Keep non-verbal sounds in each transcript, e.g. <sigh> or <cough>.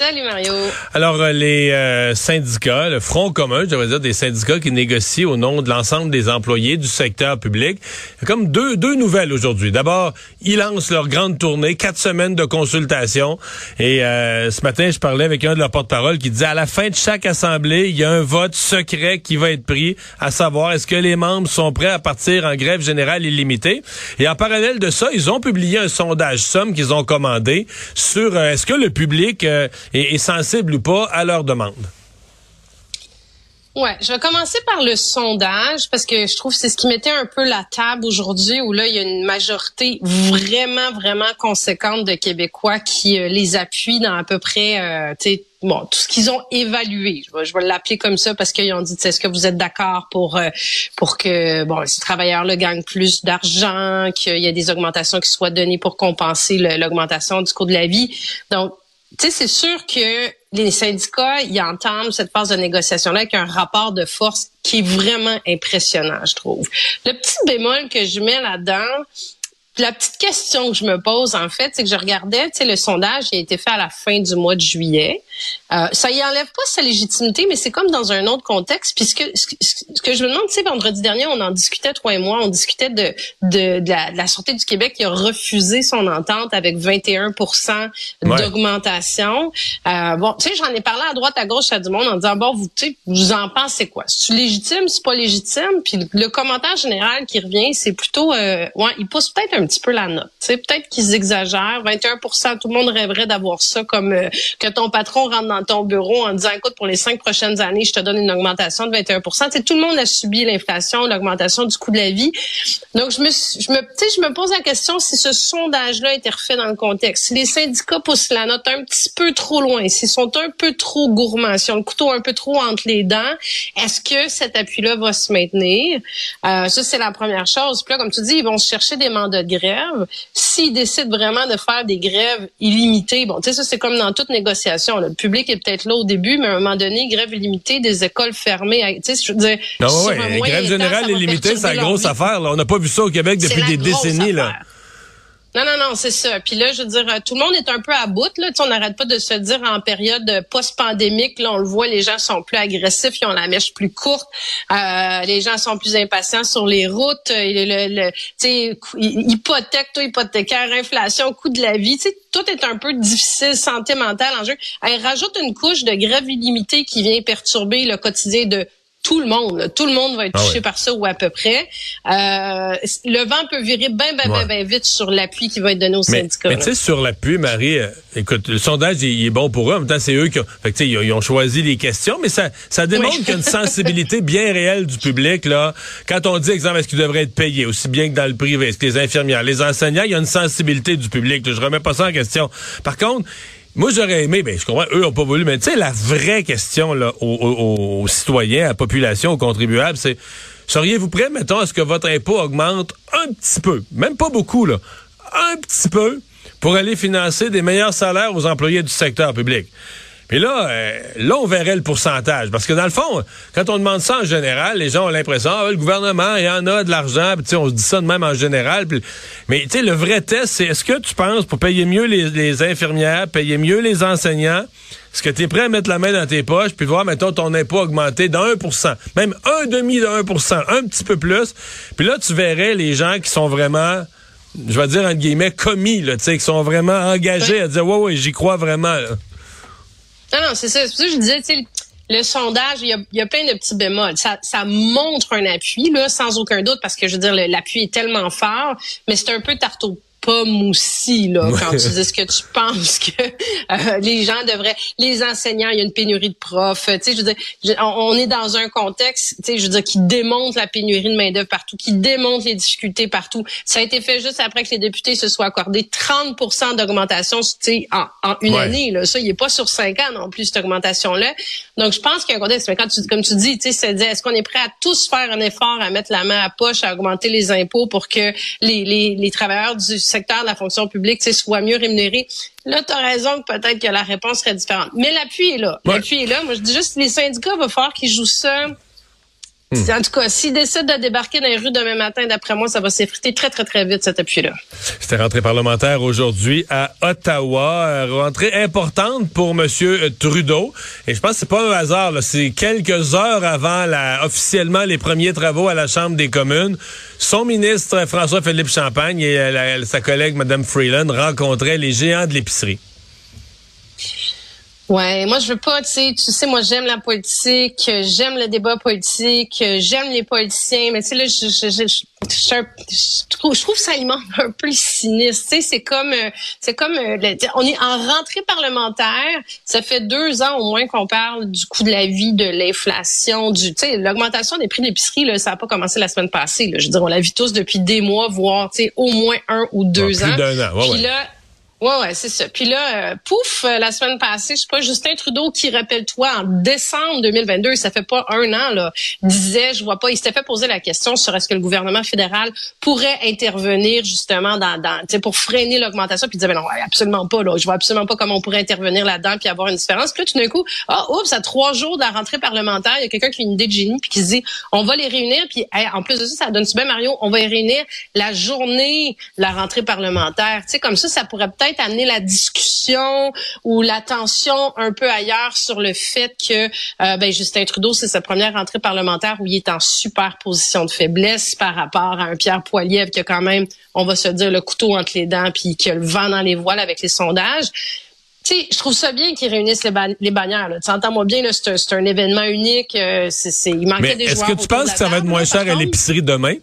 Salut Mario. Alors euh, les euh, syndicats, le Front commun, je devrais dire des syndicats qui négocient au nom de l'ensemble des employés du secteur public. Il y a comme deux, deux nouvelles aujourd'hui. D'abord, ils lancent leur grande tournée, quatre semaines de consultation. Et euh, ce matin, je parlais avec un de leurs porte-parole qui disait à la fin de chaque assemblée, il y a un vote secret qui va être pris, à savoir est-ce que les membres sont prêts à partir en grève générale illimitée? Et en parallèle de ça, ils ont publié un sondage somme qu'ils ont commandé sur est-ce que le public est, sensible ou pas à leur demande. Ouais, je vais commencer par le sondage parce que je trouve que c'est ce qui mettait un peu la table aujourd'hui où là il y a une majorité vraiment vraiment conséquente de Québécois qui euh, les appuient dans à peu près euh, bon tout ce qu'ils ont évalué. Je vais, je vais l'appeler comme ça parce qu'ils ont dit est-ce que vous êtes d'accord pour euh, pour que bon ces travailleurs là gagnent plus d'argent, qu'il y ait des augmentations qui soient données pour compenser l'augmentation du coût de la vie? Donc tu sais, c'est sûr que les syndicats, ils entament cette phase de négociation-là avec un rapport de force qui est vraiment impressionnant, je trouve. Le petit bémol que je mets là-dedans, la petite question que je me pose, en fait, c'est que je regardais, tu sais, le sondage qui a été fait à la fin du mois de juillet. Euh, ça y enlève pas sa légitimité, mais c'est comme dans un autre contexte. Puisque ce que je me demande, tu sais, vendredi dernier, on en discutait, toi et moi, on discutait de, de, de, la, de la Sûreté du Québec qui a refusé son entente avec 21 d'augmentation. Euh, bon, tu sais, j'en ai parlé à droite, à gauche, à du monde en disant, bon, vous, tu vous en pensez quoi? C'est légitime, c'est pas légitime? Puis le commentaire général qui revient, c'est plutôt, euh, ouais, il pousse peut-être un petit peu la note. Tu sais, peut-être qu'ils exagèrent. 21% tout le monde rêverait d'avoir ça comme euh, que ton patron rentre dans ton bureau en disant, écoute, pour les cinq prochaines années, je te donne une augmentation de 21 tu sais, Tout le monde a subi l'inflation, l'augmentation du coût de la vie. Donc, je me, je me, je me pose la question si ce sondage-là été refait dans le contexte. Si les syndicats poussent la note un petit peu trop loin, s'ils sont un peu trop gourmands, si on le couteau un peu trop entre les dents, est-ce que cet appui-là va se maintenir? Euh, ça, c'est la première chose. Puis là, comme tu dis, ils vont chercher des mandats de grève. S'ils décident vraiment de faire des grèves illimitées, bon, tu sais, ça, c'est comme dans toute négociation. Le public est peut-être là au début, mais à un moment donné, grève illimitée, des écoles fermées. Tu sais, je veux dire, non, ouais, grève générale illimitée, c'est la grosse affaire. Là. On n'a pas vu ça au Québec depuis des décennies. Là. Non, non, non, c'est ça. Puis là, je veux dire, euh, tout le monde est un peu à bout. Là. on n'arrête pas de se dire en période post-pandémique, là, on le voit, les gens sont plus agressifs, ils ont la mèche plus courte, euh, les gens sont plus impatients sur les routes, euh, le, le, le hypothèque, toi, hypothécaire, inflation, coût de la vie, tout est un peu difficile, santé mentale en jeu. Elle rajoute une couche de grève illimitée qui vient perturber le quotidien de tout le monde. Tout le monde va être ah touché par ça ou à peu près. Euh, le vent peut virer bien, bien, bien, bien vite sur l'appui qui va être donné aux syndicats. Mais tu sais, sur l'appui, Marie, euh, écoute, le sondage, il, est bon pour eux. En même temps, c'est eux qui ont, fait que, ils, ont choisi les questions, mais ça, ça démontre qu'il y a une sensibilité <laughs> bien réelle du public. là. Quand on dit, exemple, est-ce qu'ils devraient être payés aussi bien que dans le privé, est-ce que les infirmières, les enseignants, il y a une sensibilité du public. Je remets pas ça en question. Par contre, moi, j'aurais aimé, ben, je comprends, eux ont pas voulu, mais tu sais, la vraie question aux, citoyens, à la population, aux contribuables, c'est seriez-vous prêts, mettons, à ce que votre impôt augmente un petit peu, même pas beaucoup, un petit peu, pour aller financer des meilleurs salaires aux employés du secteur public? Et là, euh, là, on verrait le pourcentage. Parce que dans le fond, quand on demande ça en général, les gens ont l'impression, ah, le gouvernement, il y en a de l'argent, puis on se dit ça de même en général. mais tu sais, le vrai test, c'est est-ce que tu penses, pour payer mieux les, infirmières, payer mieux les enseignants, est-ce que tu es prêt à mettre la main dans tes poches, puis voir, mettons, ton impôt augmenter de 1% même un demi de 1% un petit peu plus. Puis là, tu verrais les gens qui sont vraiment je vais dire entre guillemets commis là, tu sais, qui sont vraiment engagés à dire ouais ouais, j'y crois vraiment. Là. C'est ça. C'est pour ça que je disais, le sondage, il y, a, plein de petits bémols. Ça, ça montre un appui, là, sans aucun doute, parce que je veux dire, l'appui est tellement fort, mais c'est un peu tarteau pas moussi là. Quand tu dis ce que tu penses que euh, les gens devraient les enseignants il y a une pénurie de profs. Tu sais je veux dire on, est dans un contexte tu sais je veux dire qui démontre la pénurie de main d'œuvre partout qui démontre les difficultés partout. Ça a été fait juste après que les députés se soient accordés 30 d'augmentation tu sais en, en, une année là. Ça il est pas sur cinq ans non plus cette augmentation là donc je pense qu'il y a un contexte. Mais quand tu comme tu dis tu sais c'est est-ce qu'on est prêt à tous faire un effort à mettre la main à poche à augmenter les impôts pour que les les, les travailleurs du secteur de la fonction publique soit mieux rémunéré. Là, tu as raison que peut-être que la réponse serait différente. Mais l'appui est là. L'appui est là. Moi, je dis juste les syndicats, il va falloir qu'ils jouent ça Hmm. En tout cas, s'ils décident de débarquer dans les rues demain matin, d'après moi, ça va s'effriter très, très, très vite, cet appui-là. C'était rentrée parlementaire aujourd'hui à Ottawa. Euh, rentrée importante pour M. Trudeau. Et je pense que c'est pas un hasard. C'est quelques heures avant la, officiellement les premiers travaux à la Chambre des communes. Son ministre, François-Philippe Champagne, et euh, sa collègue, Mme Freeland, rencontraient les géants de l'épicerie. Ouais, moi je veux pas, tu sais, tu sais, moi j'aime la politique, j'aime le débat politique, j'aime les politiciens, mais tu sais là, je, je, je, je, trouve, je trouve ça alimente un peu le cynisme. Tu sais, c'est comme, euh, c'est comme, euh, on est en rentrée parlementaire. Ça fait deux ans au moins qu'on parle du coût de la vie, de l'inflation, du, tu sais, l'augmentation des prix de l'épicerie là, ça a pas commencé la semaine passée. Là. Je veux dire, on la vit tous depuis des mois, voire, tu sais, au moins un ou deux ans. Plus Puis là Ouais, ouais, c'est ça. Puis là, euh, pouf, euh, la semaine passée, je sais pas, Justin Trudeau qui, rappelle-toi, en décembre 2022, ça fait pas un an, là, disait, je vois pas, il s'était fait poser la question sur est-ce que le gouvernement fédéral pourrait intervenir justement dans, dans pour freiner l'augmentation, puis il disait, ben non, absolument pas, là, je vois absolument pas comment on pourrait intervenir là-dedans puis avoir une différence. Puis là, tout d'un coup, ah, oups, à trois jours de la rentrée parlementaire, il y a quelqu'un qui a une idée de génie puis qui dit, on va les réunir, puis en plus de ça, ça donne-tu bien, Mario, on va les réunir la journée de la rentrée parlementaire. Tu sais, comme ça, ça pourrait peut-être amener la discussion ou l'attention un peu ailleurs sur le fait que euh, ben, Justin Trudeau, c'est sa première rentrée parlementaire où il est en super position de faiblesse par rapport à un Pierre Poilievre qui a quand même, on va se dire, le couteau entre les dents puis qui a le vent dans les voiles avec les sondages. Tu sais, je trouve ça bien qu'ils réunissent les, les bannières. Tu entends-moi bien, c'est un, événement unique. Euh, c'est, il manquait des joueurs. Est-ce que tu penses que ça va être moins cher à l'épicerie demain?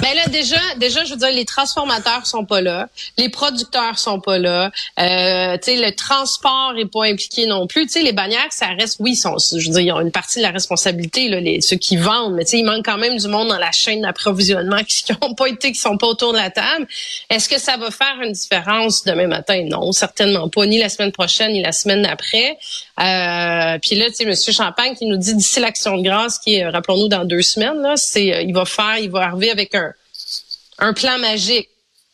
Ben là, déjà, déjà, je veux dire, les transformateurs sont pas là, les producteurs sont pas là, euh, tu sais, le transport est pas impliqué non plus. Tu sais, les bannières, ça reste, oui, sont, je veux dire, ils ont une partie de la responsabilité, là, les, ceux qui vendent, mais tu sais, il manque quand même du monde dans la chaîne d'approvisionnement <laughs> qui n'ont pas été, qui sont pas autour de la table. Est-ce que ça va faire une différence demain matin? Non, certainement pas, ni la semaine prochaine, ni la semaine d'après. Euh, puis là, tu sais, Monsieur Champagne qui nous dit d'ici l'action de grâce, qui est, rappelons-nous, dans deux semaines, là, c'est, euh, il va faire, il va arriver avec un un plan magique.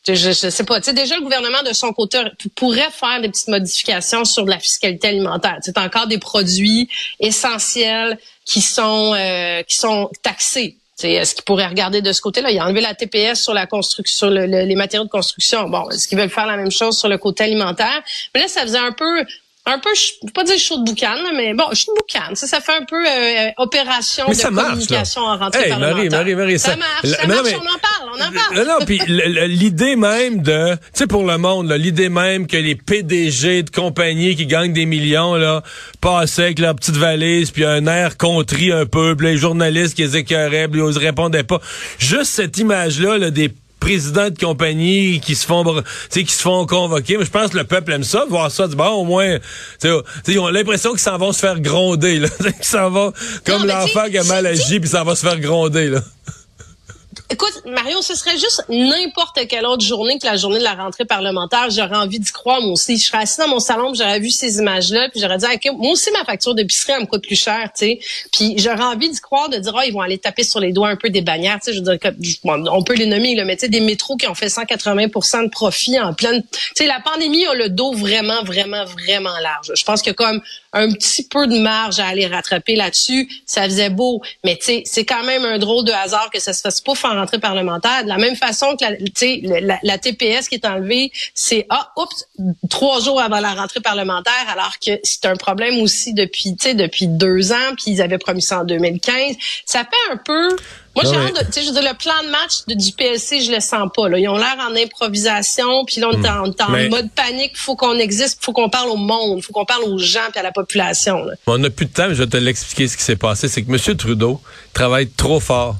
Je, je, sais pas. Tu sais, déjà, le gouvernement, de son côté, pourrait faire des petites modifications sur la fiscalité alimentaire. C'est encore des produits essentiels qui sont euh, qui sont taxés. Est-ce qu'il pourrait regarder de ce côté-là? Il a enlevé la TPS sur la construction, sur les matériaux de construction. Bon, est-ce qu'ils veulent faire la même chose sur le côté alimentaire? Mais là, ça faisait un peu un peu, je ne pas dire chaud de boucan, mais bon, chaud de boucan. Ça, ça fait un peu euh, opération de communication en rentrée hey, Marie, Marie, Marie, ça, ça marche, ça marche, on en parle, on en parle. Non, puis l'idée même de, tu sais, pour le monde, l'idée même que les PDG de compagnies qui gagnent des millions, là, passaient avec leur petite valise, puis un air contrit un peu, puis les journalistes qui les écœuraient, puis ils répondaient pas. Juste cette image-là, là, des présidents de compagnie qui se font qui se font convoquer. Mais je pense que le peuple aime ça, voir ça. Bon, au moins, ils ont l'impression qu'ils s'en vont se faire gronder. Là. <laughs> qu'ils s'en vont comme l'enfant qui a mal agi, puis ça va se faire gronder. Là. Écoute, Mario, ce serait juste n'importe quelle autre journée que la journée de la rentrée parlementaire. J'aurais envie d'y croire, moi aussi. Je serais assis dans mon salon, j'aurais vu ces images-là, puis j'aurais dit, moi aussi, ma facture d'épicerie, elle me coûte plus cher, tu sais. Puis j'aurais envie d'y croire, de dire, oh, ils vont aller taper sur les doigts un peu des bannières, tu sais. Je veux dire, on peut les nommer, là, mais tu sais, des métros qui ont fait 180% de profit en pleine... Tu sais, la pandémie a le dos vraiment, vraiment, vraiment large. Je pense que comme un petit peu de marge à aller rattraper là-dessus. Ça faisait beau, mais c'est quand même un drôle de hasard que ça se fasse pas en rentrée parlementaire. De la même façon que la, la, la TPS qui est enlevée, c'est ah, oups, trois jours avant la rentrée parlementaire, alors que c'est un problème aussi depuis, depuis deux ans, puis ils avaient promis ça en 2015. Ça fait un peu moi, j'ai hâte tu sais, je veux dire, le plan de match du PSC, je le sens pas. Là. Ils ont l'air en improvisation, puis là, on est en, mode panique. Il faut qu'on existe, il faut qu'on parle au monde, il faut qu'on parle aux gens puis à la population. Là. On n'a plus de temps, mais je vais te l'expliquer ce qui s'est passé. C'est que M. Trudeau travaille trop fort.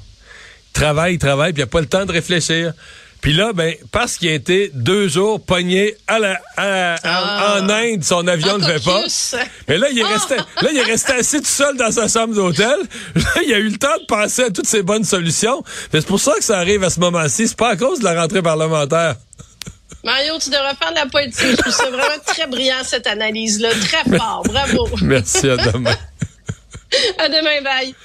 Il travaille, il travaille, puis il n'a pas le temps de réfléchir. Puis là, ben, parce qu'il a été deux jours pogné à la, ah. en Inde, son avion ne fait pas. Mais là, il est ah. resté, là, il est resté assis tout seul dans sa chambre d'hôtel. Là, il a eu le temps de penser à toutes ces bonnes solutions. C'est pour ça que ça arrive à ce moment-ci. C'est pas à cause de la rentrée parlementaire. Mario, tu devrais faire de la politique. Je trouve ça vraiment très brillant, cette analyse-là. Très fort. Bravo. Merci, à demain. à demain, bye.